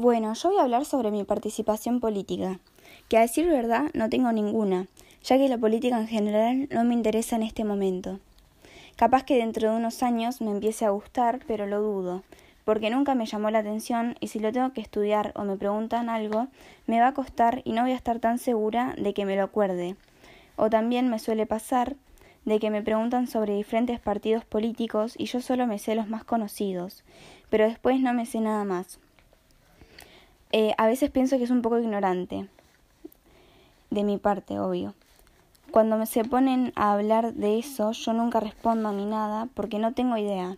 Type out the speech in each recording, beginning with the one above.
Bueno, yo voy a hablar sobre mi participación política, que a decir verdad no tengo ninguna, ya que la política en general no me interesa en este momento. Capaz que dentro de unos años me empiece a gustar, pero lo dudo, porque nunca me llamó la atención y si lo tengo que estudiar o me preguntan algo, me va a costar y no voy a estar tan segura de que me lo acuerde. O también me suele pasar de que me preguntan sobre diferentes partidos políticos y yo solo me sé los más conocidos, pero después no me sé nada más. Eh, a veces pienso que es un poco ignorante, de mi parte, obvio. Cuando me se ponen a hablar de eso, yo nunca respondo ni nada porque no tengo idea.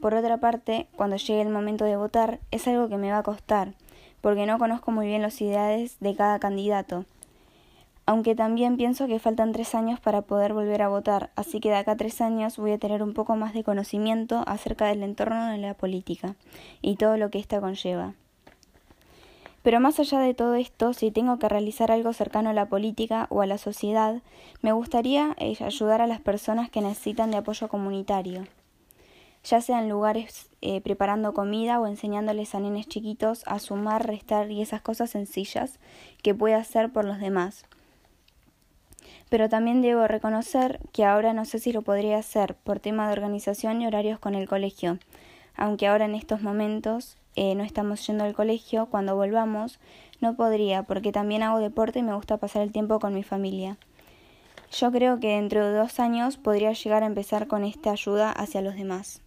Por otra parte, cuando llegue el momento de votar, es algo que me va a costar, porque no conozco muy bien los ideales de cada candidato. Aunque también pienso que faltan tres años para poder volver a votar, así que de acá a tres años voy a tener un poco más de conocimiento acerca del entorno de la política y todo lo que ésta conlleva. Pero más allá de todo esto, si tengo que realizar algo cercano a la política o a la sociedad, me gustaría eh, ayudar a las personas que necesitan de apoyo comunitario, ya sea en lugares eh, preparando comida o enseñándoles a nenes chiquitos a sumar, restar y esas cosas sencillas que puede hacer por los demás. Pero también debo reconocer que ahora no sé si lo podría hacer por tema de organización y horarios con el colegio, aunque ahora en estos momentos eh, no estamos yendo al colegio, cuando volvamos, no podría, porque también hago deporte y me gusta pasar el tiempo con mi familia. Yo creo que dentro de dos años podría llegar a empezar con esta ayuda hacia los demás.